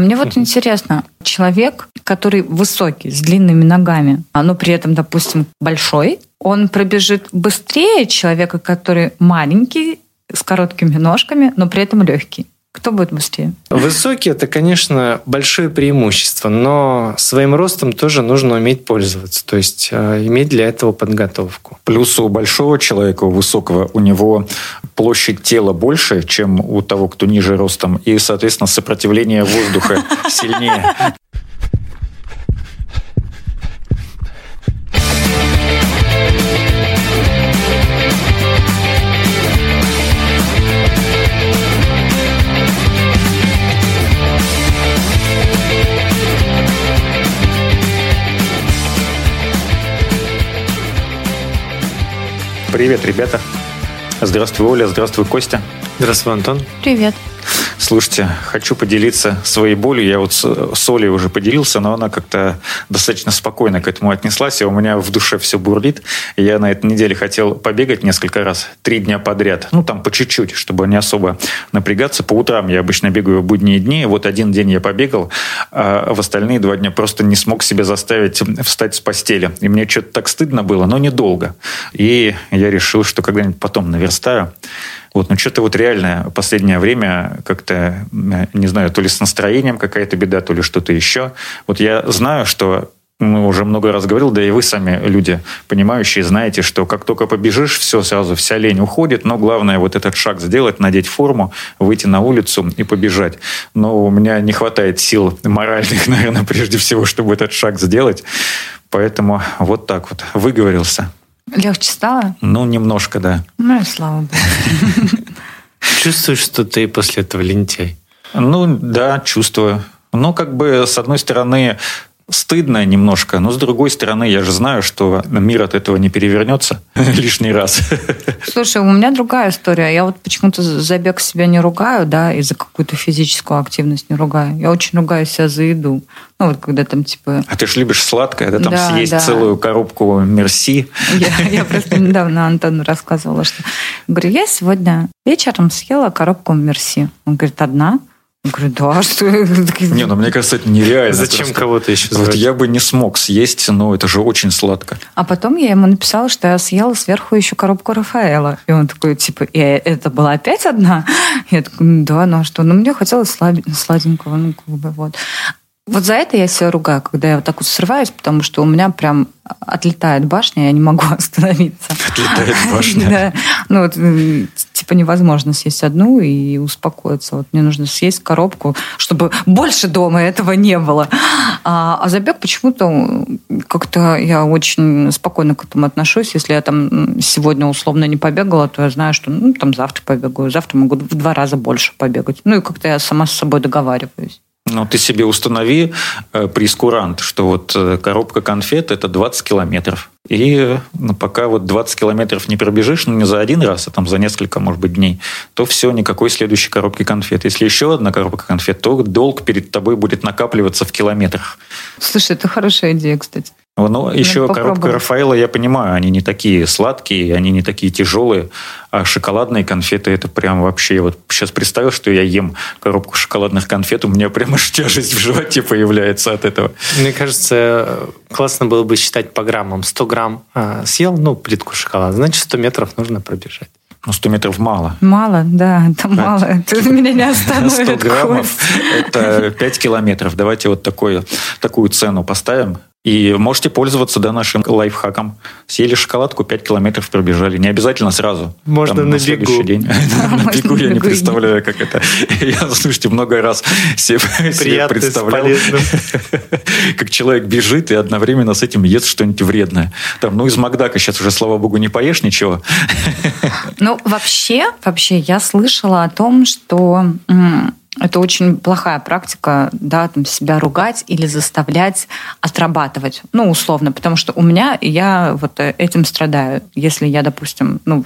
мне вот интересно, человек, который высокий, с длинными ногами, но при этом, допустим, большой, он пробежит быстрее человека, который маленький, с короткими ножками, но при этом легкий. Кто будет быстрее? Высокий – это, конечно, большое преимущество, но своим ростом тоже нужно уметь пользоваться, то есть э, иметь для этого подготовку. Плюс у большого человека, у высокого, у него площадь тела больше, чем у того, кто ниже ростом, и, соответственно, сопротивление воздуха сильнее. Привет, ребята. Здравствуй, Оля. Здравствуй, Костя. Здравствуй, Антон. Привет. Слушайте, хочу поделиться своей болью. Я вот с, с Олей уже поделился, но она как-то достаточно спокойно к этому отнеслась, и у меня в душе все бурлит. Я на этой неделе хотел побегать несколько раз, три дня подряд. Ну, там по чуть-чуть, чтобы не особо напрягаться. По утрам я обычно бегаю в будние дни. Вот один день я побегал, а в остальные два дня просто не смог себя заставить встать с постели. И мне что-то так стыдно было, но недолго. И я решил, что когда-нибудь потом наверстаю. Вот, но что-то вот реально последнее время как-то, не знаю, то ли с настроением какая-то беда, то ли что-то еще. Вот я знаю, что мы уже много раз говорил, да и вы сами люди, понимающие, знаете, что как только побежишь, все сразу, вся лень уходит, но главное вот этот шаг сделать, надеть форму, выйти на улицу и побежать. Но у меня не хватает сил моральных, наверное, прежде всего, чтобы этот шаг сделать. Поэтому вот так вот выговорился. Легче стало? Ну, немножко, да. Ну и слава богу. Чувствуешь, что ты после этого лентяй? Ну, да, чувствую. Ну, как бы, с одной стороны, стыдно немножко, но с другой стороны, я же знаю, что мир от этого не перевернется лишний раз. Слушай, у меня другая история. Я вот почему-то за бег себя не ругаю, да, и за какую-то физическую активность не ругаю. Я очень ругаю себя за еду. Ну, вот когда там типа... А ты ж любишь сладкое, да? Там Да, съесть да. целую коробку мерси. Я, я просто недавно Антону рассказывала, что... Говорю, я сегодня вечером съела коробку Мерси. Он говорит, одна? Я говорю, да, что... Не, ну мне кажется, это нереально. Зачем просто. кого-то еще Вот звать? я бы не смог съесть, но это же очень сладко. А потом я ему написала, что я съела сверху еще коробку Рафаэла. И он такой, типа, «И это была опять одна? Я такой, «Ну да, ну а что? Ну, мне хотелось слаб- сладенького, ну, как бы, вот. Вот за это я себя ругаю, когда я вот так вот срываюсь, потому что у меня прям отлетает башня, я не могу остановиться. Отлетает башня. Да. Ну, вот, типа невозможно съесть одну и успокоиться. Вот мне нужно съесть коробку, чтобы больше дома этого не было. А, а забег почему-то как-то я очень спокойно к этому отношусь. Если я там сегодня условно не побегала, то я знаю, что ну, там завтра побегаю. Завтра могу в два раза больше побегать. Ну и как-то я сама с собой договариваюсь. Ну, ты себе установи э, прескурант, что вот э, коробка конфет – это 20 километров. И ну, пока вот 20 километров не пробежишь, ну, не за один раз, а там за несколько, может быть, дней, то все, никакой следующей коробки конфет. Если еще одна коробка конфет, то долг перед тобой будет накапливаться в километрах. Слушай, это хорошая идея, кстати. Ну, еще коробка попробовать. Рафаэла, я понимаю, они не такие сладкие, они не такие тяжелые, а шоколадные конфеты это прям вообще... Вот сейчас представил, что я ем коробку шоколадных конфет, у меня прям аж тяжесть в животе появляется от этого. Мне кажется, классно было бы считать по граммам. 100 грамм а, съел, ну, плитку шоколада, значит, 100 метров нужно пробежать. Ну, 100 метров мало. Мало, да, это мало. Это меня не 100 остановит. граммов – это 5 километров. Давайте вот такой, такую цену поставим. И можете пользоваться да, нашим лайфхаком. Съели шоколадку, 5 километров пробежали. Не обязательно сразу. Можно Там на следующий бегу. день. На бегу на я не представляю, как это. Я, слушайте, много раз себе представлял, как человек бежит и одновременно с этим ест что-нибудь вредное. Там, ну, из Макдака сейчас уже, слава богу, не поешь ничего. Ну, вообще, вообще, я слышала о том, что это очень плохая практика, да, там себя ругать или заставлять отрабатывать, ну, условно, потому что у меня, я вот э, этим страдаю. Если я, допустим, ну,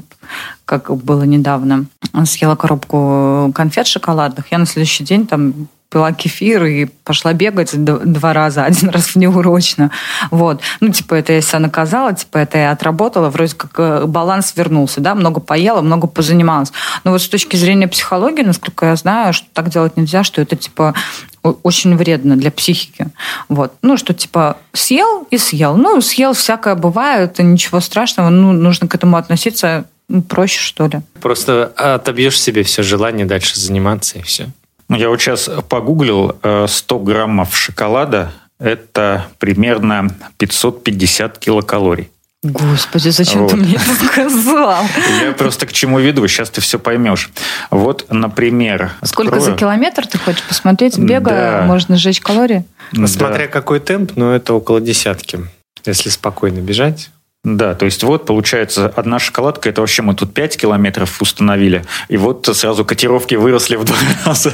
как было недавно, съела коробку конфет шоколадных, я на следующий день там пила кефир и пошла бегать два раза, один раз внеурочно. Вот. Ну, типа, это я себя наказала, типа, это я отработала, вроде как э, баланс вернулся, да, много поела, много позанималась. Но вот с точки зрения психологии, насколько я знаю, что так делать нельзя, что это, типа, очень вредно для психики. Вот. Ну, что типа съел и съел. Ну, съел всякое бывает, ничего страшного. Ну, нужно к этому относиться ну, проще, что ли. Просто отобьешь себе все желание дальше заниматься и все. Ну, я вот сейчас погуглил 100 э, граммов шоколада – это примерно 550 килокалорий. Господи, зачем вот. ты мне это сказал? Я просто к чему веду, сейчас ты все поймешь. Вот, например... Сколько открою. за километр ты хочешь посмотреть? Бега, да. можно сжечь калории? Да. Смотря какой темп, но это около десятки. Если спокойно бежать, да, то есть вот получается одна шоколадка, это вообще мы тут 5 километров установили, и вот сразу котировки выросли в два раза.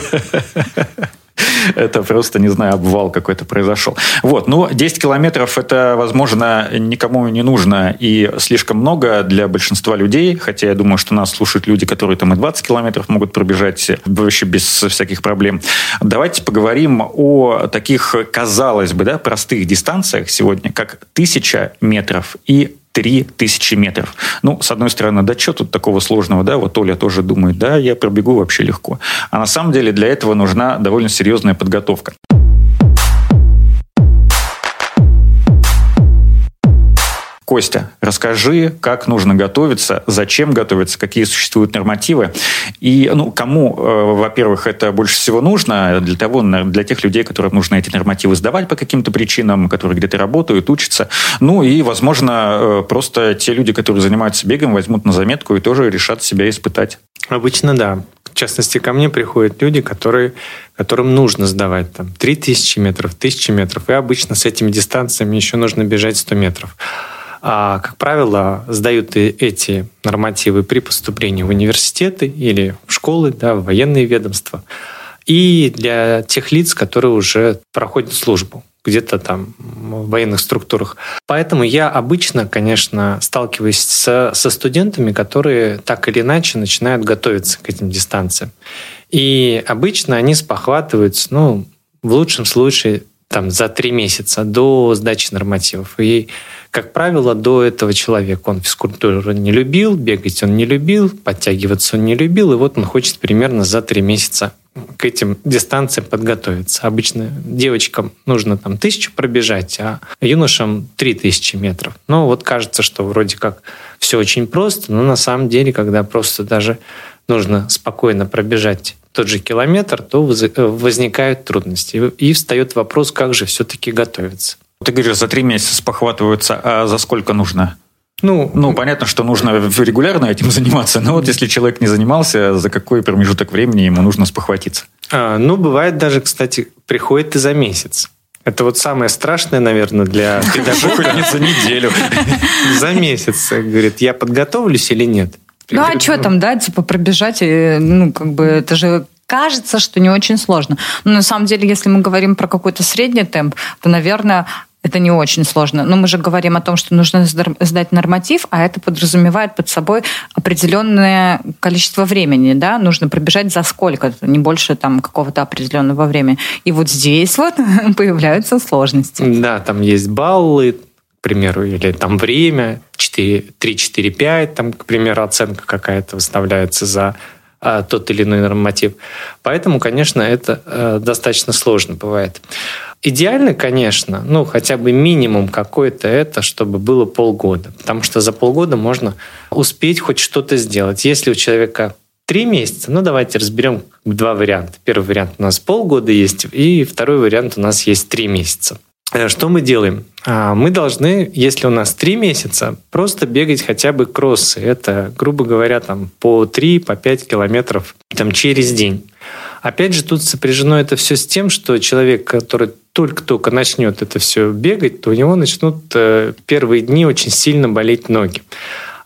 Это просто, не знаю, обвал какой-то произошел. Вот, ну, 10 километров это, возможно, никому не нужно и слишком много для большинства людей, хотя я думаю, что нас слушают люди, которые там и 20 километров могут пробежать вообще без всяких проблем. Давайте поговорим о таких, казалось бы, да, простых дистанциях сегодня, как тысяча метров и 3000 метров. Ну, с одной стороны, да что тут такого сложного, да, вот Оля тоже думает, да, я пробегу вообще легко. А на самом деле для этого нужна довольно серьезная подготовка. Костя, расскажи, как нужно готовиться, зачем готовиться, какие существуют нормативы. И ну, кому, э, во-первых, это больше всего нужно, для, того, для тех людей, которым нужно эти нормативы сдавать по каким-то причинам, которые где-то работают, учатся. Ну и, возможно, э, просто те люди, которые занимаются бегом, возьмут на заметку и тоже решат себя испытать. Обычно да. В частности, ко мне приходят люди, которые, которым нужно сдавать там 3000 метров, 1000 метров. И обычно с этими дистанциями еще нужно бежать 100 метров. А, как правило, сдают эти нормативы при поступлении в университеты или в школы, да, в военные ведомства. И для тех лиц, которые уже проходят службу где-то там в военных структурах. Поэтому я обычно, конечно, сталкиваюсь со, со студентами, которые так или иначе начинают готовиться к этим дистанциям. И обычно они спохватываются, ну, в лучшем случае, там, за три месяца до сдачи нормативов. И как правило, до этого человек, он физкультуру не любил, бегать он не любил, подтягиваться он не любил, и вот он хочет примерно за три месяца к этим дистанциям подготовиться. Обычно девочкам нужно там тысячу пробежать, а юношам три тысячи метров. Но вот кажется, что вроде как все очень просто, но на самом деле, когда просто даже нужно спокойно пробежать тот же километр, то возникают трудности. И встает вопрос, как же все-таки готовиться. Ты говоришь, за три месяца спохватываются, а за сколько нужно? Ну, ну, понятно, что нужно регулярно этим заниматься, но вот если человек не занимался, за какой промежуток времени ему нужно спохватиться? А, ну, бывает даже, кстати, приходит и за месяц. Это вот самое страшное, наверное, для педагога. за неделю. За месяц. Говорит, я подготовлюсь или нет? Ну, а что там, да, типа пробежать, ну, как бы, это же кажется, что не очень сложно. Но на самом деле, если мы говорим про какой-то средний темп, то, наверное, это не очень сложно. Но мы же говорим о том, что нужно сдать норматив, а это подразумевает под собой определенное количество времени. Да? Нужно пробежать за сколько не больше там, какого-то определенного времени. И вот здесь вот появляются сложности. Да, там есть баллы, к примеру, или там время, 4, 3, 4, 5, там, к примеру, оценка какая-то выставляется за тот или иной норматив. Поэтому, конечно, это э, достаточно сложно бывает. Идеально, конечно, ну, хотя бы минимум какой-то это, чтобы было полгода. Потому что за полгода можно успеть хоть что-то сделать. Если у человека три месяца, ну, давайте разберем два варианта. Первый вариант у нас полгода есть, и второй вариант у нас есть три месяца. Э, что мы делаем? А, мы должны, если у нас три месяца, просто бегать хотя бы кроссы. Это, грубо говоря, там по 3, по 5 километров там, через день. Опять же, тут сопряжено это все с тем, что человек, который только-только начнет это все бегать, то у него начнут э, первые дни очень сильно болеть ноги.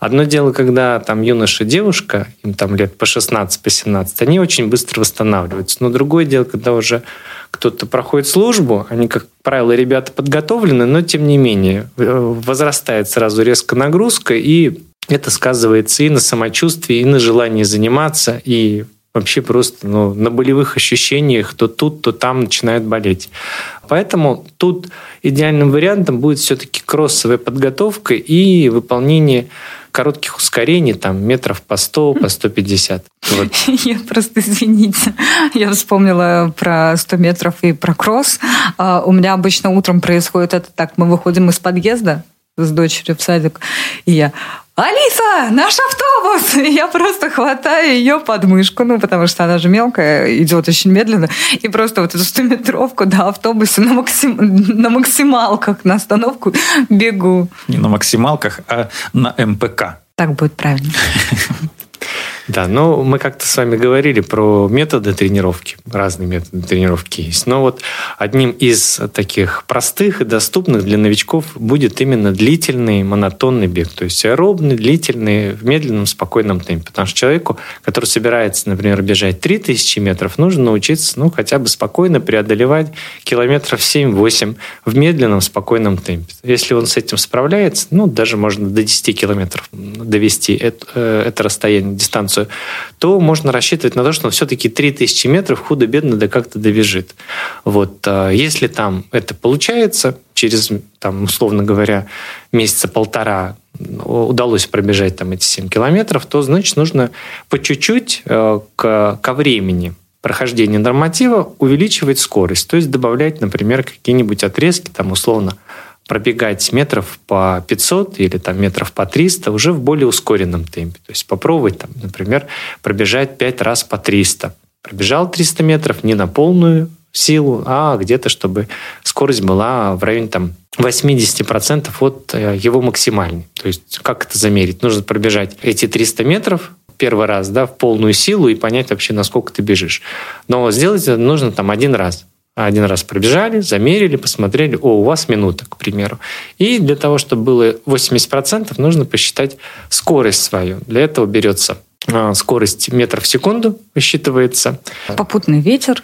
Одно дело, когда там юноша девушка, им там лет по 16, по 17, они очень быстро восстанавливаются. Но другое дело, когда уже кто-то проходит службу, они, как правило, ребята подготовлены, но тем не менее э, возрастает сразу резко нагрузка, и это сказывается и на самочувствии, и на желании заниматься, и вообще просто ну, на болевых ощущениях то тут, то там начинает болеть. Поэтому тут идеальным вариантом будет все-таки кроссовая подготовка и выполнение коротких ускорений, там, метров по 100, по 150. Вот. Я просто, извините, я вспомнила про 100 метров и про кросс. А, у меня обычно утром происходит это так. Мы выходим из подъезда, с дочерью в садик, и я Алиса, наш автобус! И я просто хватаю ее под мышку, ну, потому что она же мелкая, идет очень медленно, и просто вот эту 100-метровку до автобуса на, максим... на максималках на остановку бегу. Не на максималках, а на МПК. Так будет правильно. Да, но мы как-то с вами говорили про методы тренировки. Разные методы тренировки есть. Но вот одним из таких простых и доступных для новичков будет именно длительный монотонный бег. То есть аэробный, длительный, в медленном, спокойном темпе. Потому что человеку, который собирается, например, бежать 3000 метров, нужно научиться ну, хотя бы спокойно преодолевать километров 7-8 в медленном, спокойном темпе. Если он с этим справляется, ну, даже можно до 10 километров довести это, э, это расстояние, дистанцию дистанцию, то можно рассчитывать на то, что он все-таки 3000 метров худо-бедно да как-то добежит. Вот. А если там это получается, через, там, условно говоря, месяца полтора удалось пробежать там эти 7 километров, то, значит, нужно по чуть-чуть э, к, ко времени прохождения норматива увеличивать скорость, то есть добавлять, например, какие-нибудь отрезки, там, условно, пробегать метров по 500 или там метров по 300 уже в более ускоренном темпе. То есть попробовать, там, например, пробежать 5 раз по 300. Пробежал 300 метров не на полную силу, а где-то, чтобы скорость была в районе там, 80% от э, его максимальной. То есть как это замерить? Нужно пробежать эти 300 метров первый раз да, в полную силу и понять вообще, насколько ты бежишь. Но сделать это нужно там один раз. Один раз пробежали, замерили, посмотрели, о, у вас минута, к примеру. И для того, чтобы было 80%, нужно посчитать скорость свою. Для этого берется а, скорость метров в секунду высчитывается. Попутный ветер.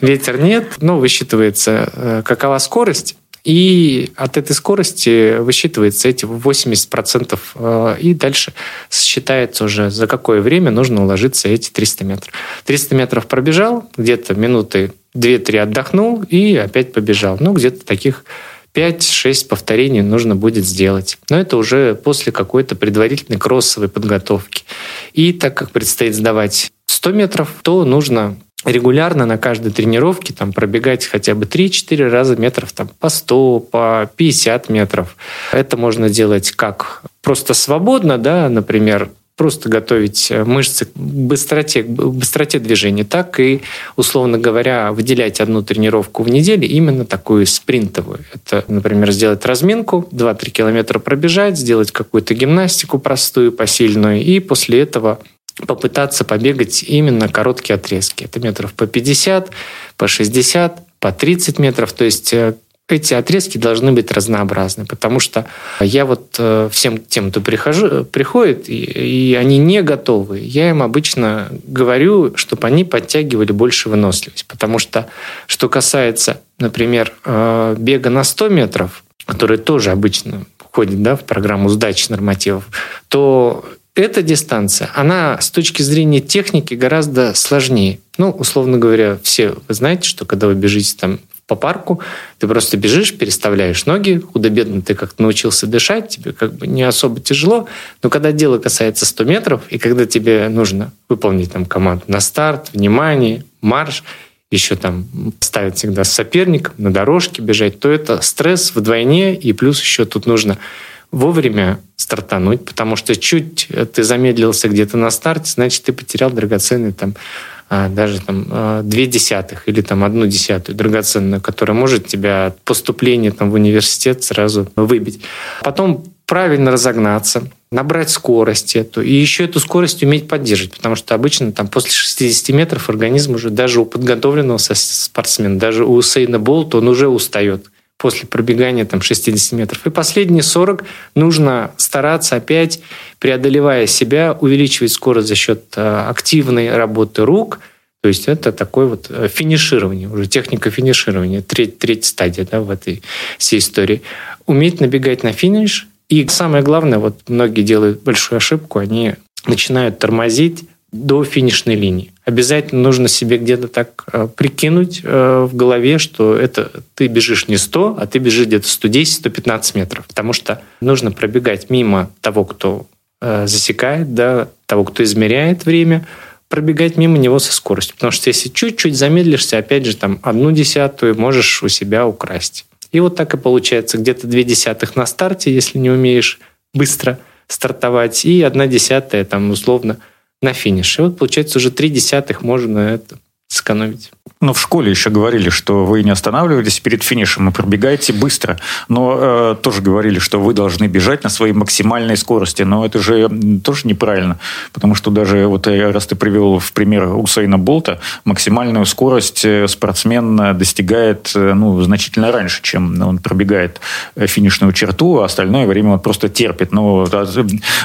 Ветер нет, но высчитывается, э, какова скорость. И от этой скорости высчитывается эти 80%, э, и дальше считается уже, за какое время нужно уложиться эти 300 метров. 300 метров пробежал, где-то минуты 2-3 отдохнул и опять побежал. Ну, где-то таких 5-6 повторений нужно будет сделать. Но это уже после какой-то предварительной кроссовой подготовки. И так как предстоит сдавать 100 метров, то нужно регулярно на каждой тренировке там, пробегать хотя бы 3-4 раза метров там, по 100, по 50 метров. Это можно делать как просто свободно, да, например, просто готовить мышцы к быстроте, к быстроте движения, так и, условно говоря, выделять одну тренировку в неделю, именно такую спринтовую. Это, например, сделать разминку, 2-3 километра пробежать, сделать какую-то гимнастику простую, посильную, и после этого попытаться побегать именно короткие отрезки. Это метров по 50, по 60, по 30 метров. То есть э, эти отрезки должны быть разнообразны, потому что я вот э, всем тем, кто прихожу, приходит, и, и они не готовы, я им обычно говорю, чтобы они подтягивали больше выносливость, потому что, что касается, например, э, бега на 100 метров, который тоже обычно входит да, в программу сдачи нормативов, то эта дистанция, она с точки зрения техники гораздо сложнее. Ну, условно говоря, все вы знаете, что когда вы бежите там по парку, ты просто бежишь, переставляешь ноги, худо-бедно ты как-то научился дышать, тебе как бы не особо тяжело, но когда дело касается 100 метров, и когда тебе нужно выполнить там команду на старт, внимание, марш, еще там ставить всегда с соперником, на дорожке бежать, то это стресс вдвойне, и плюс еще тут нужно вовремя стартануть, потому что чуть ты замедлился где-то на старте, значит, ты потерял драгоценный там даже там а, две десятых или там одну десятую драгоценную, которая может тебя от поступления там в университет сразу выбить. Потом правильно разогнаться, набрать скорость эту, и еще эту скорость уметь поддерживать, потому что обычно там после 60 метров организм уже даже у подготовленного спортсмена, даже у Сейна Болта он уже устает после пробегания там, 60 метров. И последние 40 нужно стараться опять, преодолевая себя, увеличивать скорость за счет э, активной работы рук. То есть это такое вот э, финиширование, уже техника финиширования, треть, третья стадия да, в этой всей истории. Уметь набегать на финиш. И самое главное, вот многие делают большую ошибку, они начинают тормозить до финишной линии. Обязательно нужно себе где-то так э, прикинуть э, в голове, что это ты бежишь не 100, а ты бежишь где-то 110-115 метров. Потому что нужно пробегать мимо того, кто э, засекает, да, того, кто измеряет время, пробегать мимо него со скоростью. Потому что если чуть-чуть замедлишься, опять же, там одну десятую можешь у себя украсть. И вот так и получается где-то две десятых на старте, если не умеешь быстро стартовать, и одна десятая там условно на финише. И вот получается уже три десятых можно это сэкономить. Ну, в школе еще говорили, что вы не останавливались перед финишем и пробегаете быстро. Но э, тоже говорили, что вы должны бежать на своей максимальной скорости. Но это же тоже неправильно. Потому что даже вот э, раз ты привел в пример Усейна Болта, максимальную скорость э, спортсмен достигает э, ну, значительно раньше, чем он пробегает финишную черту, а остальное время он просто терпит. Но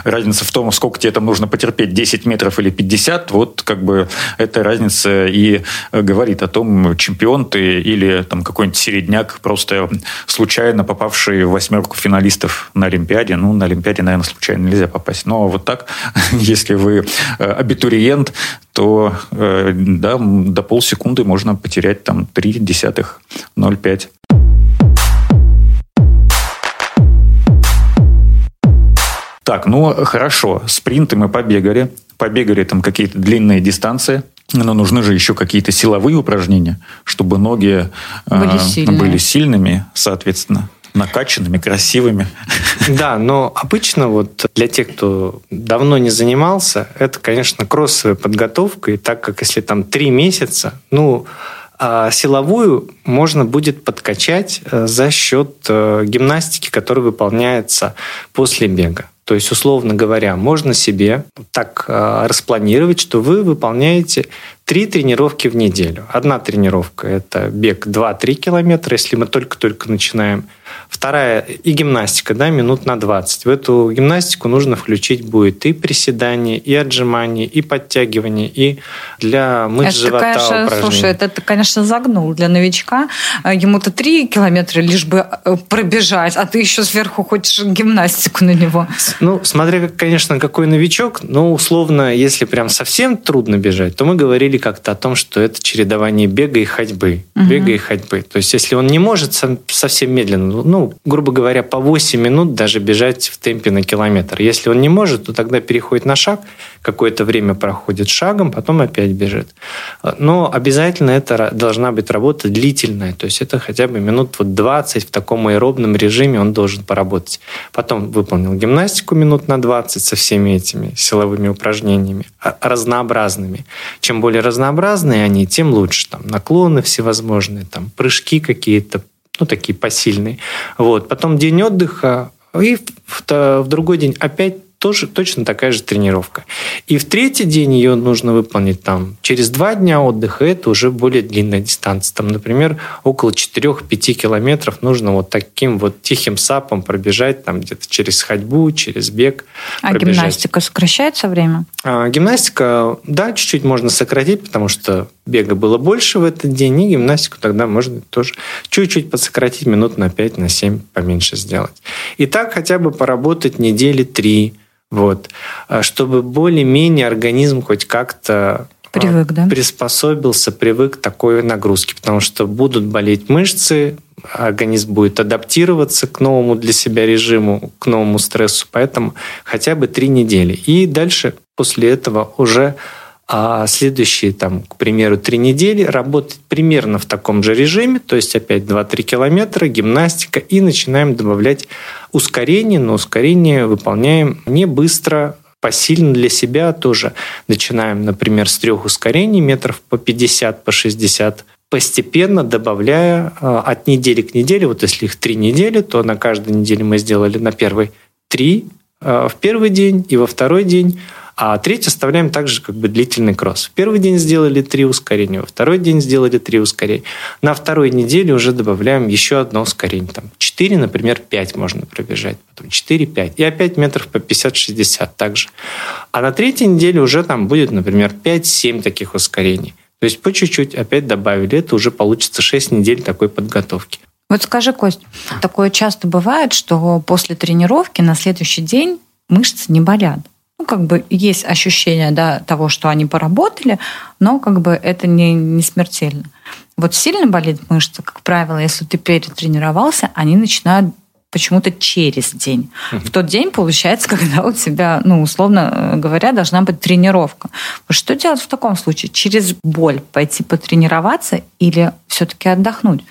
разница в том, сколько тебе там нужно потерпеть, 10 метров или 50, вот как бы эта разница и говорит о том, чемпион ты или там какой-нибудь середняк, просто случайно попавший в восьмерку финалистов на Олимпиаде. Ну, на Олимпиаде, наверное, случайно нельзя попасть. Но вот так, если вы э, абитуриент, то э, да, до полсекунды можно потерять там 3 десятых 0,5. Так, ну хорошо, спринты мы побегали, побегали там какие-то длинные дистанции – но нужны же еще какие-то силовые упражнения, чтобы ноги э, были, сильные. были сильными, соответственно накачанными, красивыми. Да, но обычно вот для тех, кто давно не занимался, это, конечно, кроссовая подготовка. И так как если там три месяца, ну, а силовую можно будет подкачать э, за счет э, гимнастики, которая выполняется после бега. То есть, условно говоря, можно себе так э, распланировать, что вы выполняете три тренировки в неделю. Одна тренировка – это бег 2-3 километра, если мы только-только начинаем. Вторая – и гимнастика, да, минут на 20. В эту гимнастику нужно включить будет и приседания, и отжимания, и подтягивания, и для мышц это, живота конечно, упражнения. Слушай, это ты, конечно, загнул для новичка. Ему-то 3 километра лишь бы э, пробежать, а ты еще сверху хочешь гимнастику на него. Ну, смотря, конечно, какой новичок, но условно, если прям совсем трудно бежать, то мы говорили говорили как-то о том, что это чередование бега и ходьбы. Угу. Бега и ходьбы. То есть, если он не может совсем медленно, ну, грубо говоря, по 8 минут даже бежать в темпе на километр. Если он не может, то тогда переходит на шаг, какое-то время проходит шагом, потом опять бежит. Но обязательно это должна быть работа длительная. То есть, это хотя бы минут вот 20 в таком аэробном режиме он должен поработать. Потом выполнил гимнастику минут на 20 со всеми этими силовыми упражнениями, а, разнообразными. Чем более разнообразные они, тем лучше. Там наклоны всевозможные, там прыжки какие-то, ну, такие посильные. Вот. Потом день отдыха, и в, в другой день опять тоже точно такая же тренировка. И в третий день ее нужно выполнить там через два дня отдыха, это уже более длинная дистанция. Там, например, около 4-5 километров нужно вот таким вот тихим сапом пробежать, там где-то через ходьбу, через бег. А пробежать. гимнастика сокращается время? А, гимнастика, да, чуть-чуть можно сократить, потому что бега было больше в этот день, и гимнастику тогда можно тоже чуть-чуть подсократить, минут на 5, на 7 поменьше сделать. И так хотя бы поработать недели три, вот. А чтобы более-менее организм хоть как-то а, Привык, да? приспособился, привык к такой нагрузке, потому что будут болеть мышцы, организм будет адаптироваться к новому для себя режиму, к новому стрессу, поэтому хотя бы три недели. И дальше после этого уже а следующие, там, к примеру, три недели работать примерно в таком же режиме, то есть опять 2-3 километра, гимнастика, и начинаем добавлять ускорение, но ускорение выполняем не быстро, посильно для себя тоже. Начинаем, например, с трех ускорений метров по 50, по 60, постепенно добавляя а, от недели к неделе, вот если их три недели, то на каждой неделе мы сделали на первой три в первый день и во второй день, а третий оставляем также как бы длительный кросс. В первый день сделали три ускорения, во второй день сделали три ускорения. На второй неделе уже добавляем еще одно ускорение. Там 4, например, 5 можно пробежать, потом 4, 5. И опять метров по 50-60 также. А на третьей неделе уже там будет, например, 5-7 таких ускорений. То есть по чуть-чуть опять добавили. Это уже получится 6 недель такой подготовки. Вот скажи, Кость, такое часто бывает, что после тренировки на следующий день мышцы не болят. ну, как бы есть ощущение да, того, что они поработали, но как бы это не, не смертельно. Вот сильно болит мышца, как правило, если ты перетренировался, они начинают почему-то через день. В тот день, получается, когда у тебя, ну, условно говоря, должна быть тренировка. Что делать в таком случае? Через боль пойти потренироваться или все-таки отдохнуть?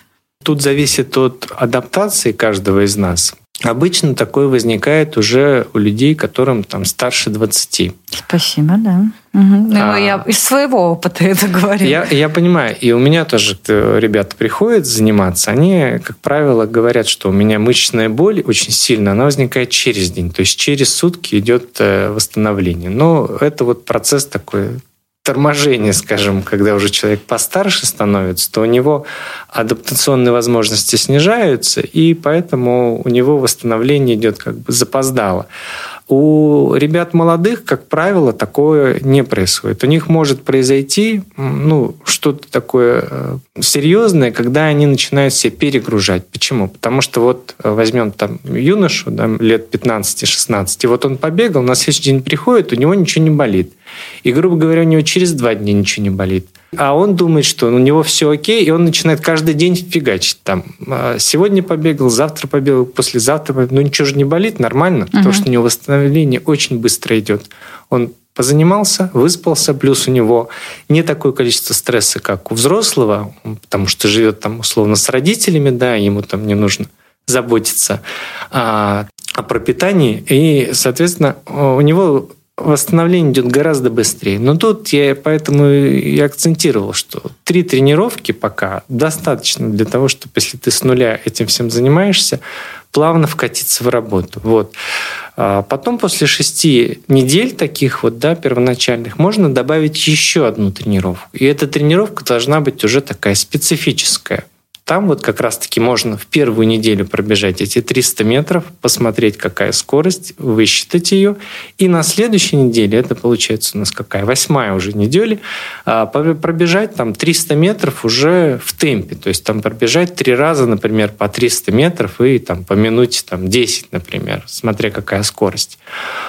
Тут зависит от адаптации каждого из нас. Обычно такое возникает уже у людей, которым там старше 20. Спасибо, да. Угу. А, я из своего опыта это говорю. Я, я понимаю. И у меня тоже ребята приходят заниматься. Они, как правило, говорят, что у меня мышечная боль очень сильно, она возникает через день. То есть через сутки идет э, восстановление. Но это вот процесс такой торможение, скажем, когда уже человек постарше становится, то у него адаптационные возможности снижаются, и поэтому у него восстановление идет как бы запоздало. У ребят молодых, как правило, такое не происходит. У них может произойти ну, что-то такое э, серьезное, когда они начинают себя перегружать. Почему? Потому что вот э, возьмем там юношу да, лет 15-16, и вот он побегал, на следующий день приходит, у него ничего не болит. И, грубо говоря, у него через два дня ничего не болит. А он думает, что у него все окей, и он начинает каждый день фигачить. Там, «А, сегодня побегал, завтра побегал, послезавтра побегал. Ну, ничего же не болит, нормально, потому что у него восстановление очень быстро идет. Он позанимался, выспался, плюс у него не такое количество стресса, как у взрослого, потому что живет там условно с родителями, да, ему там не нужно заботиться а, о пропитании, и, соответственно, у него восстановление идет гораздо быстрее. Но тут я поэтому и акцентировал, что три тренировки пока достаточно для того, чтобы если ты с нуля этим всем занимаешься, плавно вкатиться в работу. Вот. А потом после шести недель таких вот, да, первоначальных, можно добавить еще одну тренировку. И эта тренировка должна быть уже такая специфическая. Там вот как раз-таки можно в первую неделю пробежать эти 300 метров, посмотреть, какая скорость, высчитать ее. И на следующей неделе, это получается у нас какая, восьмая уже неделя, а, пробежать там 300 метров уже в темпе. То есть там пробежать три раза, например, по 300 метров и там по минуте там 10, например, смотря какая скорость.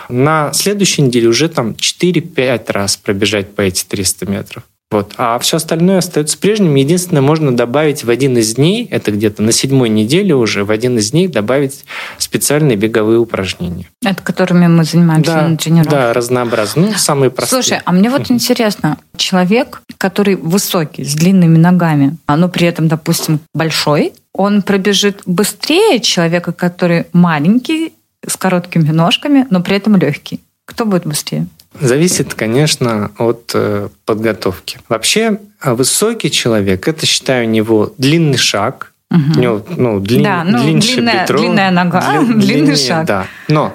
На следующей неделе уже там 4-5 раз пробежать по эти 300 метров. Вот. А все остальное остается прежним. Единственное, можно добавить в один из дней, это где-то на седьмой неделе уже, в один из дней добавить специальные беговые упражнения. Это которыми мы занимаемся да, на тренировках. Да, разнообразные. Ну, самые простые. Слушай, а мне вот интересно, человек, который высокий, с длинными ногами, а но при этом, допустим, большой, он пробежит быстрее человека, который маленький, с короткими ножками, но при этом легкий. Кто будет быстрее? Зависит, конечно, от э, подготовки. Вообще, а, высокий человек, это, считаю, у него длинный шаг, угу. у него ну, длин, да, ну, длинная, бедро, длинная нога, длин, длинный длиннее, шаг. Да. Но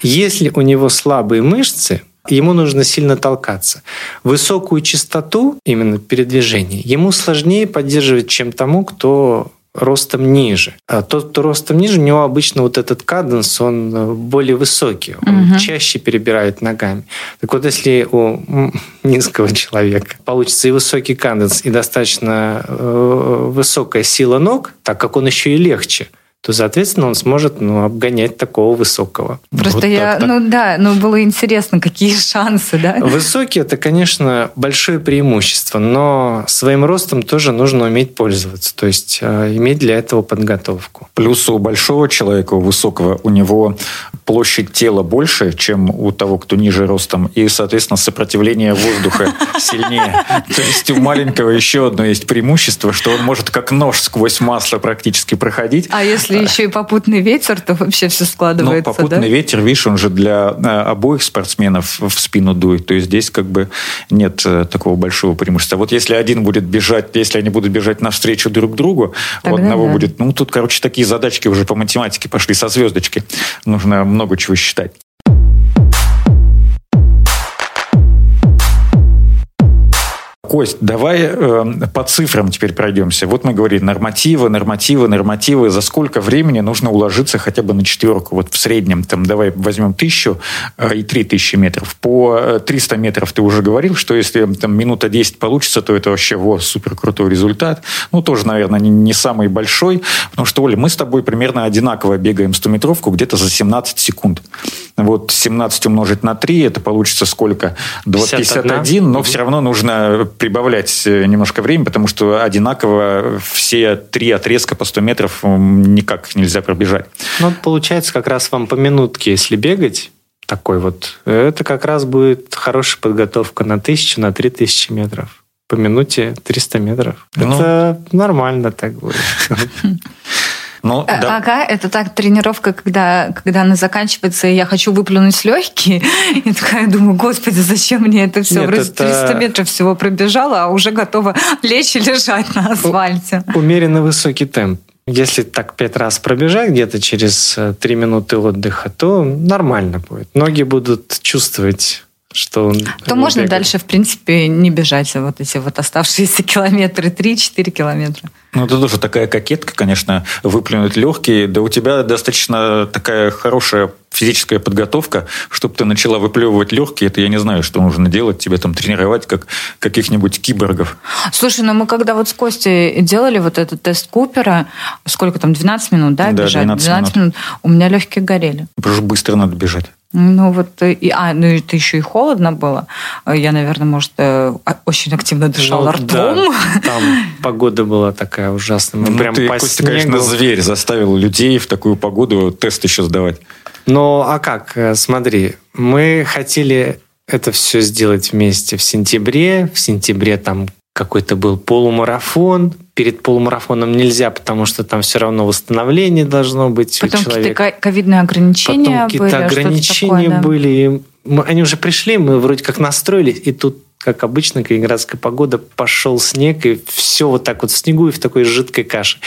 если у него слабые мышцы, ему нужно сильно толкаться. Высокую частоту именно передвижения ему сложнее поддерживать, чем тому, кто ростом ниже. А тот, кто ростом ниже, у него обычно вот этот каденс, он э, более высокий, он угу. чаще перебирает ногами. Так вот, если у низкого человека получится и высокий каденс, и достаточно э, высокая сила ног, так как он еще и легче – то, соответственно, он сможет ну, обгонять такого высокого. Просто вот я, ну да, ну было интересно, какие шансы, да? Высокий – это, конечно, большое преимущество, но своим ростом тоже нужно уметь пользоваться, то есть э, иметь для этого подготовку. Плюс у большого человека, у высокого, у него площадь тела больше, чем у того, кто ниже ростом, и, соответственно, сопротивление воздуха сильнее. То есть у маленького еще одно есть преимущество, что он может как нож сквозь масло практически проходить. А если если еще и попутный ветер, то вообще все складывается. Ну, попутный да? ветер, видишь, он же для э, обоих спортсменов в спину дует. То есть здесь как бы нет э, такого большого преимущества. Вот если один будет бежать, если они будут бежать навстречу друг другу, Тогда у одного да. будет... Ну, тут, короче, такие задачки уже по математике пошли со звездочки. Нужно много чего считать. Кость, давай э, по цифрам теперь пройдемся. Вот мы говорили, нормативы, нормативы, нормативы. За сколько времени нужно уложиться хотя бы на четверку? Вот в среднем, там, давай возьмем тысячу э, и три тысячи метров. По 300 э, метров ты уже говорил, что если там минута 10 получится, то это вообще во, супер крутой результат. Ну, тоже, наверное, не, не самый большой. Потому что, Оля, мы с тобой примерно одинаково бегаем 100-метровку где-то за 17 секунд. Вот 17 умножить на 3, это получится сколько? 51, 51 но все равно нужно прибавлять э, немножко времени, потому что одинаково все три отрезка по 100 метров никак нельзя пробежать. Ну, получается, как раз вам по минутке, если бегать, такой вот, это как раз будет хорошая подготовка на тысячу, на три тысячи метров. По минуте 300 метров. Ну, это нормально так будет. Ну, а, да. Ага, это так тренировка, когда, когда она заканчивается, и я хочу выплюнуть легкие. И такая думаю, господи, зачем мне это все? Нет, Вроде это... 300 метров всего пробежала, а уже готова лечь и лежать на асфальте. Умеренно высокий темп. Если так пять раз пробежать где-то через э, три минуты отдыха, то нормально будет. Ноги будут чувствовать что он то можно бегает. дальше, в принципе, не бежать вот эти вот оставшиеся километры, 3-4 километра. Ну, это тоже такая кокетка, конечно, выплюнуть легкие. Да у тебя достаточно такая хорошая физическая подготовка, чтобы ты начала выплевывать легкие, это я не знаю, что нужно делать, тебе там тренировать как каких-нибудь киборгов. Слушай, ну мы когда вот с Костей делали вот этот тест Купера, сколько там, 12 минут, да, да бежать? 12, 12 минут. минут. У меня легкие горели. Потому что быстро надо бежать. Ну вот, и, а, ну это еще и холодно было. Я, наверное, может, э, очень активно дышала ну, ртом. Да, там погода была такая ужасная. Мы ну, прям ты, по Костя, снегу... конечно, зверь заставил людей в такую погоду тест еще сдавать. Ну, а как? Э, смотри, мы хотели это все сделать вместе в сентябре. В сентябре там какой-то был полумарафон. Перед полумарафоном нельзя, потому что там все равно восстановление должно быть Потом у человека. какие-то ковидные ограничения Потом какие-то были, ограничения такое, да. были. Мы, они уже пришли, мы вроде как настроились, и тут как обычно, калининградская погода, пошел снег, и все вот так вот в снегу и в такой жидкой каше.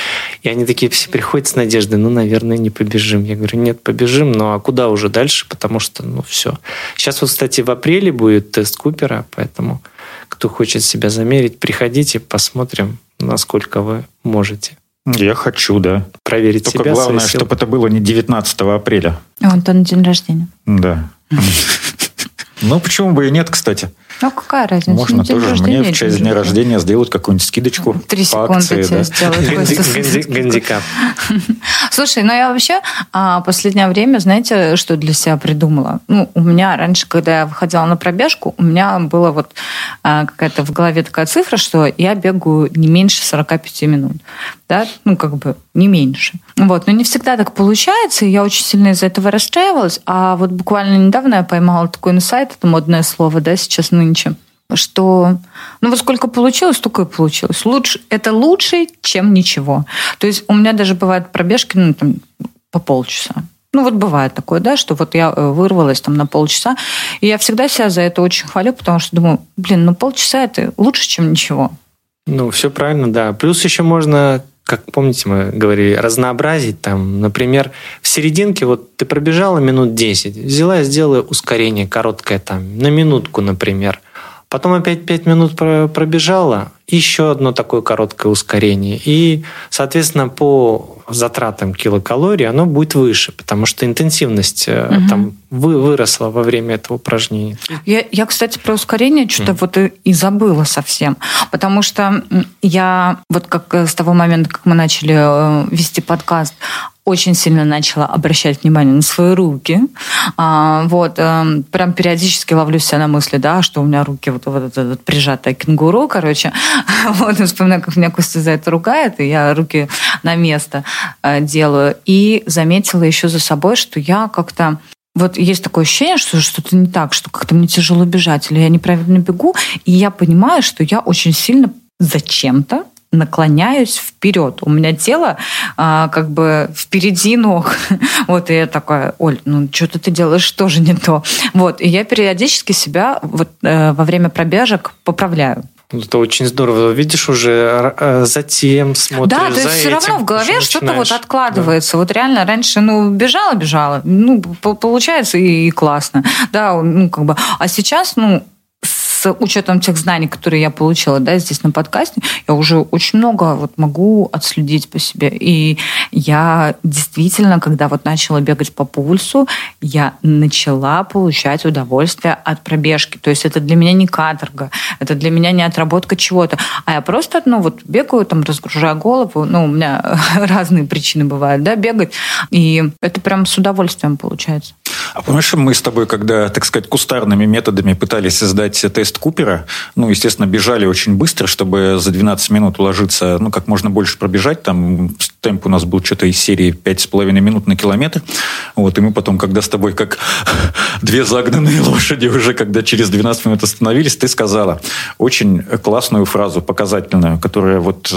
И они такие все приходят с надеждой, ну, наверное, не побежим. Я говорю, нет, побежим, ну, а куда уже дальше, потому что, ну, все. Сейчас вот, кстати, в апреле будет тест Купера, поэтому кто хочет себя замерить, приходите, посмотрим, насколько вы можете. Я хочу, да. Проверить Только себя. главное, чтобы это было не 19 апреля. А, он-то на день рождения. Да. Ну, почему бы и нет, кстати. Ну, какая разница? Можно ну, тоже мне в честь дня рождения сделать какую-нибудь скидочку Три секунды акции, тебе да. сделать. Гандикап. Слушай, ну я вообще а, последнее время, знаете, что для себя придумала? Ну, у меня раньше, когда я выходила на пробежку, у меня была вот а, какая-то в голове такая цифра, что я бегаю не меньше 45 минут. Да? Ну, как бы не меньше. Вот. Но не всегда так получается, и я очень сильно из-за этого расстраивалась. А вот буквально недавно я поймала такой инсайт, это модное слово, да, сейчас нынче, что ну вот сколько получилось, столько и получилось. Лучше, это лучше, чем ничего. То есть у меня даже бывают пробежки ну, там, по полчаса. Ну вот бывает такое, да, что вот я э, вырвалась там на полчаса, и я всегда себя за это очень хвалю, потому что думаю, блин, ну полчаса это лучше, чем ничего. Ну, все правильно, да. Плюс еще можно как помните, мы говорили, разнообразить там, например, в серединке, вот ты пробежала минут 10, взяла и сделала ускорение короткое там, на минутку, например. Потом опять 5 минут пробежала, еще одно такое короткое ускорение. И, соответственно, по затратам килокалорий оно будет выше, потому что интенсивность угу. там вы, выросла во время этого упражнения. Я, я кстати, про ускорение что-то mm. вот и, и забыла совсем, потому что я вот как э, с того момента, как мы начали э, вести подкаст, очень сильно начала обращать внимание на свои руки. А, вот, а, прям периодически ловлю себя на мысли, да, что у меня руки вот, вот это вот прижатое кенгуру, короче. Вот, вспоминаю, как меня Костя за это ругает, и я руки на место а, делаю. И заметила еще за собой, что я как-то вот есть такое ощущение, что что-то не так, что как-то мне тяжело бежать, или я неправильно бегу, и я понимаю, что я очень сильно зачем-то наклоняюсь вперед. У меня тело а, как бы впереди ног. Вот, и я такая, Оль, ну что-то ты делаешь тоже не то. Вот, и я периодически себя вот э, во время пробежек поправляю. Ну, это очень здорово. Видишь, уже э, затем смотришь Да, то есть все равно в голове что-то вот откладывается. Да. Вот реально раньше, ну, бежала, бежала. Ну, получается и, и классно. Да, ну, как бы. А сейчас, ну, учетом тех знаний, которые я получила да, здесь на подкасте, я уже очень много вот могу отследить по себе. И я действительно, когда вот начала бегать по пульсу, я начала получать удовольствие от пробежки. То есть это для меня не каторга, это для меня не отработка чего-то, а я просто, ну, вот бегаю, там, разгружаю голову, ну, у меня разные причины бывают, да, бегать, и это прям с удовольствием получается. А помнишь, мы с тобой, когда, так сказать, кустарными методами пытались создать тест Купера, ну, естественно, бежали очень быстро, чтобы за 12 минут уложиться, ну, как можно больше пробежать, там темп у нас был что-то из серии 5,5 минут на километр, вот, и мы потом, когда с тобой как две загнанные лошади уже, когда через 12 минут остановились, ты сказала очень классную фразу, показательную, которая вот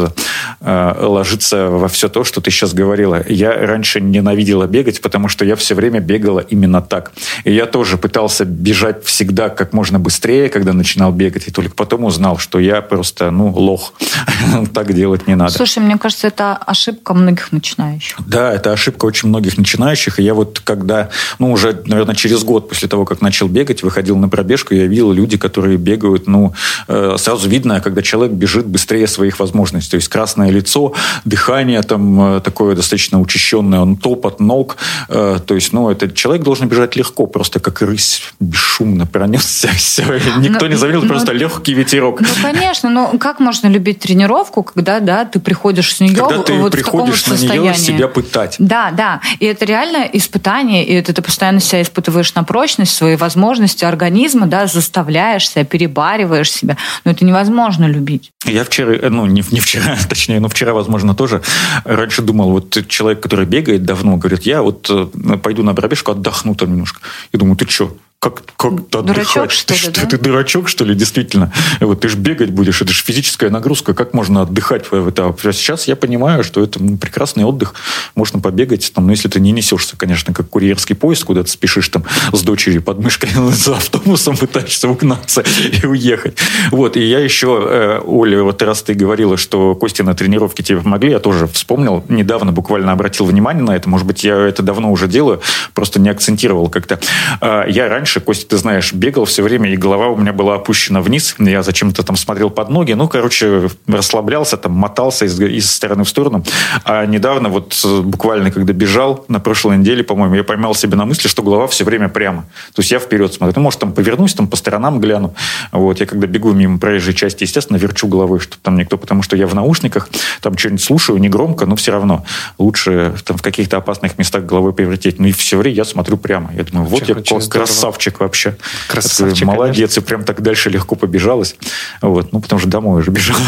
э, ложится во все то, что ты сейчас говорила. Я раньше ненавидела бегать, потому что я все время бегала именно так. И я тоже пытался бежать всегда как можно быстрее, когда начинал бегать, и только потом узнал, что я просто, ну, лох. так делать не надо. Слушай, мне кажется, это ошибка многих начинающих. Да, это ошибка очень многих начинающих. И я вот когда, ну, уже, наверное, через год после того, как начал бегать, выходил на пробежку, я видел люди, которые бегают, ну, э, сразу видно, когда человек бежит быстрее своих возможностей. То есть красное лицо, дыхание там э, такое достаточно учащенное, он топот ног. Э, то есть, ну, этот человек должен бежать легко, просто как рысь бесшумно пронесся. Все. Никто но, не заметил, но, просто легкий ветерок. Ну, конечно, но как можно любить тренировку, когда, да, ты приходишь с нее когда ты вот приходишь в таком на нее себя пытать. Да, да. И это реально испытание, и это ты постоянно себя испытываешь на прочность, свои возможности организма, да, заставляешь себя, перебариваешь себя. Но это невозможно любить. Я вчера, э, ну, не, не вчера, точнее, но вчера, возможно, тоже раньше думал, вот человек, который бегает давно, говорит, я вот э, пойду на пробежку, отдохну там немножко. Я думаю, ты что, как, как дурачок, Что ты, ли, что, да? ты дурачок, что ли, действительно? Вот ты же бегать будешь, это же физическая нагрузка. Как можно отдыхать в это? А сейчас я понимаю, что это ну, прекрасный отдых. Можно побегать, там, ну, если ты не несешься, конечно, как курьерский поезд, куда ты спешишь там с дочерью под мышкой за автобусом пытаешься угнаться и уехать. Вот, и я еще, э, Оля, вот раз ты говорила, что Кости на тренировке тебе помогли, я тоже вспомнил, недавно буквально обратил внимание на это, может быть, я это давно уже делаю, просто не акцентировал как-то. А, я раньше раньше, Костя, ты знаешь, бегал все время, и голова у меня была опущена вниз. Я зачем-то там смотрел под ноги. Ну, короче, расслаблялся, там мотался из, из стороны в сторону. А недавно, вот буквально, когда бежал, на прошлой неделе, по-моему, я поймал себе на мысли, что голова все время прямо. То есть я вперед смотрю. Ну, может, там повернусь, там по сторонам гляну. Вот, я когда бегу мимо проезжей части, естественно, верчу головой, чтобы там никто, потому что я в наушниках, там что-нибудь слушаю, не громко, но все равно лучше там в каких-то опасных местах головой повертеть. Ну и все время я смотрю прямо. Я думаю, вот очень, я красавчик красавчик вообще. Красавчик, Молодец, конечно. и прям так дальше легко побежалась. Вот, ну, потому что домой уже бежала.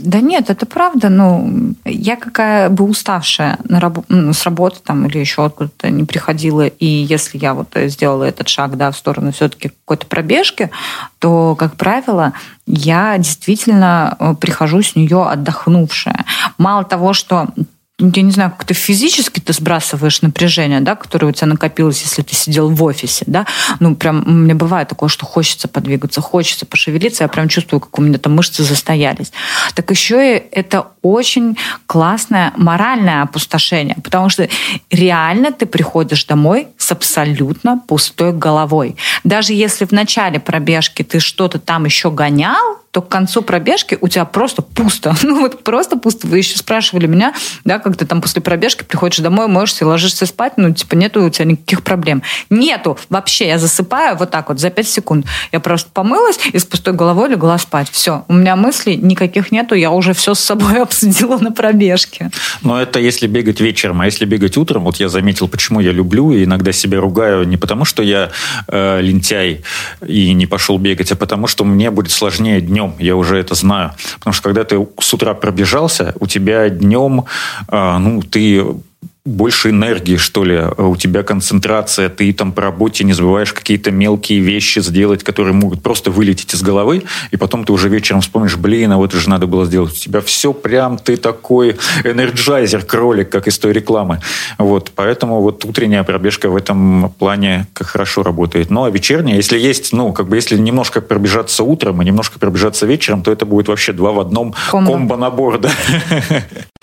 Да нет, это правда. Ну, я какая бы уставшая на раб... ну, с работы там или еще откуда-то не приходила, и если я вот сделала этот шаг, да, в сторону все-таки какой-то пробежки, то, как правило, я действительно э, прихожу с нее отдохнувшая. Мало того, что я не знаю, как ты физически ты сбрасываешь напряжение, да, которое у тебя накопилось, если ты сидел в офисе, да, ну, прям, меня бывает такое, что хочется подвигаться, хочется пошевелиться, я прям чувствую, как у меня там мышцы застоялись. Так еще и это очень классное моральное опустошение, потому что реально ты приходишь домой с абсолютно пустой головой. Даже если в начале пробежки ты что-то там еще гонял, то к концу пробежки у тебя просто пусто. Ну вот просто пусто. Вы еще спрашивали меня, да, как ты там после пробежки приходишь домой, моешься, ложишься спать, ну типа нету у тебя никаких проблем. Нету вообще. Я засыпаю вот так вот за 5 секунд. Я просто помылась и с пустой головой легла спать. Все. У меня мыслей никаких нету. Я уже все с собой обсудила на пробежке. Но это если бегать вечером, а если бегать утром, вот я заметил, почему я люблю и иногда себя ругаю не потому, что я э, лентяй и не пошел бегать, а потому что мне будет сложнее днем я уже это знаю. Потому что когда ты с утра пробежался, у тебя днем, а, ну, ты больше энергии, что ли, у тебя концентрация, ты там по работе не забываешь какие-то мелкие вещи сделать, которые могут просто вылететь из головы, и потом ты уже вечером вспомнишь, блин, а вот же надо было сделать. У тебя все прям, ты такой Energizer, кролик, как из той рекламы. Вот, поэтому вот утренняя пробежка в этом плане как хорошо работает. Ну, а вечерняя, если есть, ну, как бы если немножко пробежаться утром и немножко пробежаться вечером, то это будет вообще два в одном комбо-набор, да.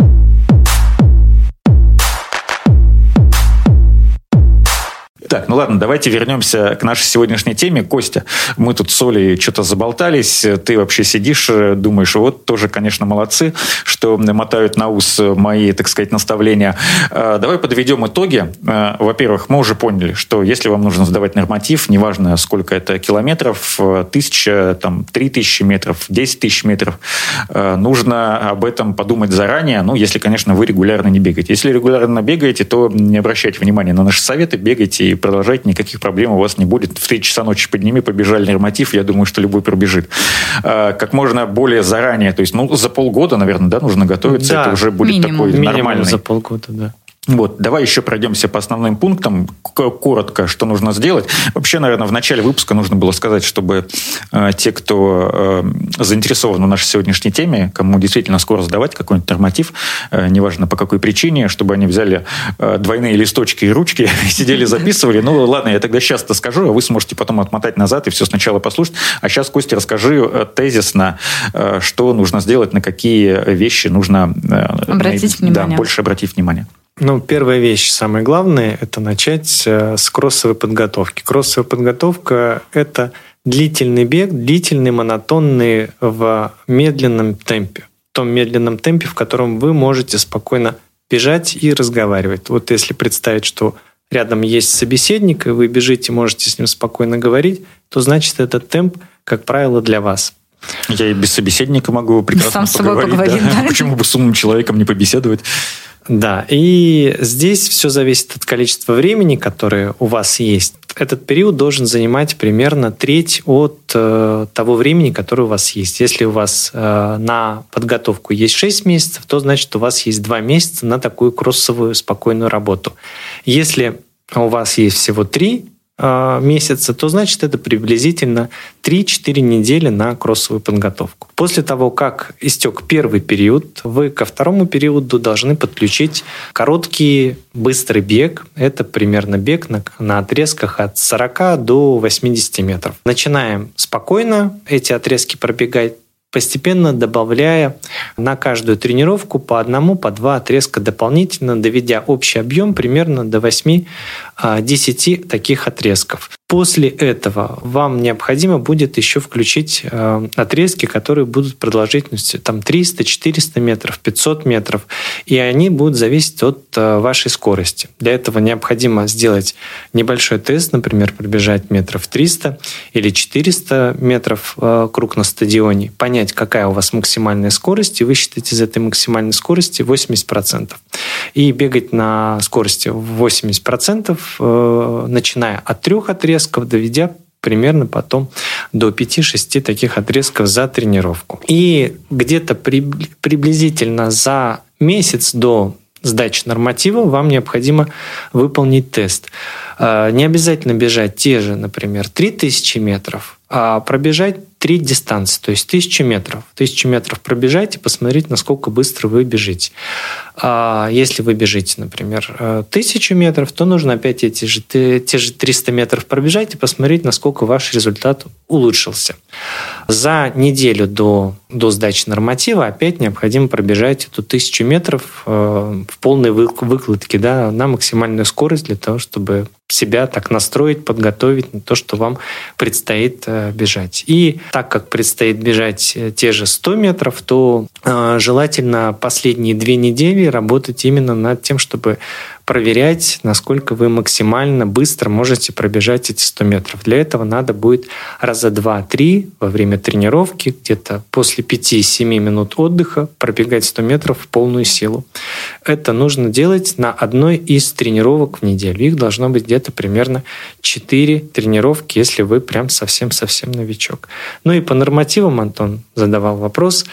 Так, ну ладно, давайте вернемся к нашей сегодняшней теме. Костя, мы тут с Олей что-то заболтались, ты вообще сидишь, думаешь, вот тоже, конечно, молодцы, что мотают на ус мои, так сказать, наставления. А, давай подведем итоги. А, во-первых, мы уже поняли, что если вам нужно сдавать норматив, неважно, сколько это километров, тысяча, там, три тысячи метров, десять тысяч метров, а, нужно об этом подумать заранее, ну, если, конечно, вы регулярно не бегаете. Если регулярно бегаете, то не обращайте внимания на наши советы, бегайте и продолжайте, никаких проблем у вас не будет. В 3 часа ночи подними, побежали норматив, я думаю, что любой пробежит. А, как можно более заранее, то есть, ну, за полгода, наверное, да, нужно готовиться, да, это уже будет минимум. такой минимум нормальный. за полгода, да. Вот, давай еще пройдемся по основным пунктам, коротко, что нужно сделать. Вообще, наверное, в начале выпуска нужно было сказать, чтобы э, те, кто э, заинтересован в нашей сегодняшней теме, кому действительно скоро сдавать какой-нибудь норматив, э, неважно по какой причине, чтобы они взяли э, двойные листочки и ручки, сидели, записывали. Ну, ладно, я тогда сейчас это скажу, а вы сможете потом отмотать назад и все сначала послушать. А сейчас, Костя, расскажи э, тезисно, э, что нужно сделать, на какие вещи нужно э, обратить на, внимание. Да, больше обратить внимание. Ну, первая вещь, самое главное, это начать э, с кроссовой подготовки. Кроссовая подготовка – это длительный бег, длительный, монотонный в медленном темпе. В том медленном темпе, в котором вы можете спокойно бежать и разговаривать. Вот если представить, что рядом есть собеседник, и вы бежите, можете с ним спокойно говорить, то значит этот темп, как правило, для вас. Я и без собеседника могу прекрасно Сам поговорить. С собой поговорить да? Да? Почему бы с умным человеком не побеседовать? Да, и здесь все зависит от количества времени, которое у вас есть. Этот период должен занимать примерно треть от э, того времени, которое у вас есть. Если у вас э, на подготовку есть 6 месяцев, то значит у вас есть 2 месяца на такую кроссовую спокойную работу. Если у вас есть всего 3 а, месяца, то значит это приблизительно 3-4 недели на кроссовую подготовку. После того, как истек первый период, вы ко второму периоду должны подключить короткий быстрый бег. Это примерно бег на, на отрезках от 40 до 80 метров. Начинаем спокойно эти отрезки пробегать постепенно добавляя на каждую тренировку по одному, по два отрезка дополнительно, доведя общий объем примерно до 8-10 а, таких отрезков. После этого вам необходимо будет еще включить э, отрезки, которые будут продолжительностью там 300, 400 метров, 500 метров, и они будут зависеть от э, вашей скорости. Для этого необходимо сделать небольшой тест, например, пробежать метров 300 или 400 метров э, круг на стадионе, понять, какая у вас максимальная скорость, и высчитать из этой максимальной скорости 80%. И бегать на скорости 80%, э, начиная от трех отрезков, отрезков, доведя примерно потом до 5-6 таких отрезков за тренировку. И где-то при, приблизительно за месяц до сдачи норматива вам необходимо выполнить тест. А, не обязательно бежать те же, например, 3000 метров, пробежать три дистанции, то есть тысячу метров. Тысячу метров пробежать и посмотреть, насколько быстро вы бежите. А если вы бежите, например, э, тысячу метров, то нужно опять эти же, те же 300 метров пробежать и посмотреть, насколько ваш результат улучшился. За неделю до, до сдачи норматива опять необходимо пробежать эту тысячу метров э, в полной выкладке да, на максимальную скорость для того, чтобы себя так настроить, подготовить на то, что вам предстоит э, бежать. И так как предстоит бежать э, те же 100 метров, то э, желательно последние две недели работать именно над тем, чтобы проверять, насколько вы максимально быстро можете пробежать эти 100 метров. Для этого надо будет раза два-три во время тренировки, где-то после 5-7 минут отдыха, пробегать 100 метров в полную силу. Это нужно делать на одной из тренировок в неделю. Их должно быть где-то примерно 4 тренировки, если вы прям совсем-совсем новичок. Ну и по нормативам Антон задавал вопрос.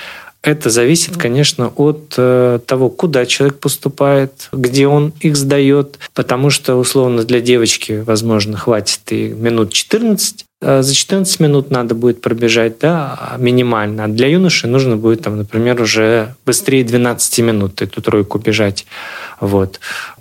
Это зависит, конечно, от э, того, куда человек поступает, где он их сдает, потому что, условно, для девочки, возможно, хватит и минут 14 э, за 14 минут надо будет пробежать, да, минимально. А для юноши нужно будет, там, например, уже быстрее 12 минут эту тройку бежать. Вот.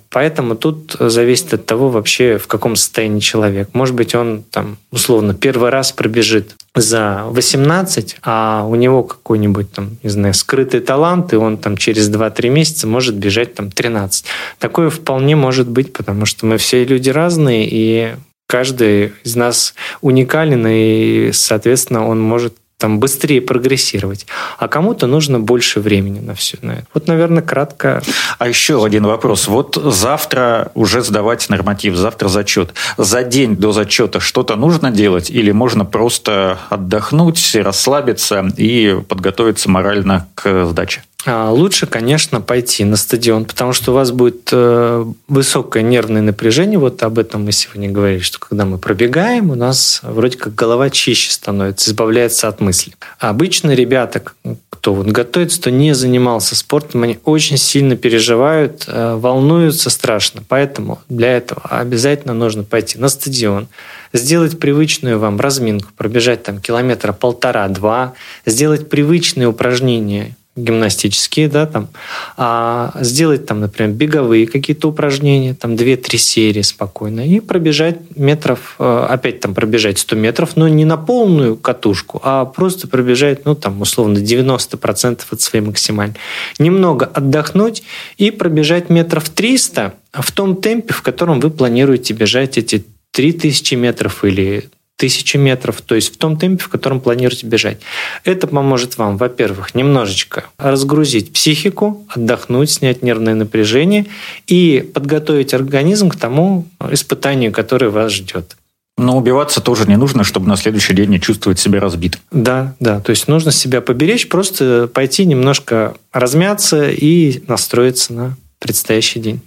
Поэтому тут зависит от того вообще, в каком состоянии человек. Может быть, он там, условно, первый раз пробежит за 18, а у него какой-нибудь там, не знаю, скрытый талант, и он там через 2-3 месяца может бежать там 13. Такое вполне может быть, потому что мы все люди разные, и каждый из нас уникален, и, соответственно, он может там быстрее прогрессировать, а кому-то нужно больше времени на все на это. Вот, наверное, кратко. А еще один вопрос. Вот завтра уже сдавать норматив, завтра зачет. За день до зачета что-то нужно делать или можно просто отдохнуть, расслабиться и подготовиться морально к сдаче? А, лучше, конечно, пойти на стадион, потому что у вас будет э, высокое нервное напряжение. Вот об этом мы сегодня говорили, что когда мы пробегаем, у нас вроде как голова чище становится, избавляется от мыслей. А обычно ребята, кто вот готовится, кто не занимался спортом, они очень сильно переживают, э, волнуются страшно. Поэтому для этого обязательно нужно пойти на стадион, сделать привычную вам разминку, пробежать там километра полтора-два, сделать привычные упражнения гимнастические, да, там, а сделать там, например, беговые какие-то упражнения, там 2-3 серии спокойно, и пробежать метров, э, опять там пробежать 100 метров, но не на полную катушку, а просто пробежать, ну, там, условно, 90% от своей максимальной. Немного отдохнуть и пробежать метров 300 в том темпе, в котором вы планируете бежать эти 3000 метров или тысячи метров, то есть в том темпе, в котором планируете бежать. Это поможет вам, во-первых, немножечко разгрузить психику, отдохнуть, снять нервное напряжение и подготовить организм к тому испытанию, которое вас ждет. Но убиваться тоже не нужно, чтобы на следующий день не чувствовать себя разбитым. Да, да. То есть нужно себя поберечь, просто пойти немножко размяться и настроиться на предстоящий день.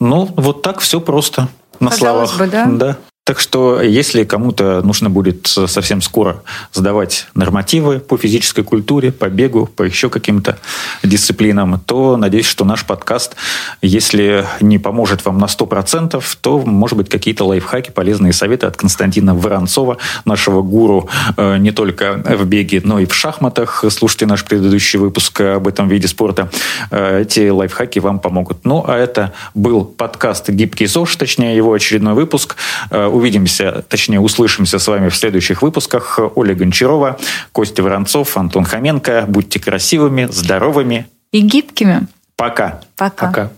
Ну, вот так все просто на Казалось словах. бы, да? да. Так что, если кому-то нужно будет совсем скоро сдавать нормативы по физической культуре, по бегу, по еще каким-то дисциплинам, то надеюсь, что наш подкаст, если не поможет вам на 100%, то, может быть, какие-то лайфхаки, полезные советы от Константина Воронцова, нашего гуру э, не только в беге, но и в шахматах. Слушайте наш предыдущий выпуск об этом виде спорта. Э, эти лайфхаки вам помогут. Ну, а это был подкаст «Гибкий ЗОЖ», точнее, его очередной выпуск э, увидимся, точнее, услышимся с вами в следующих выпусках. Оля Гончарова, Костя Воронцов, Антон Хоменко. Будьте красивыми, здоровыми. И гибкими. Пока. Пока. Пока.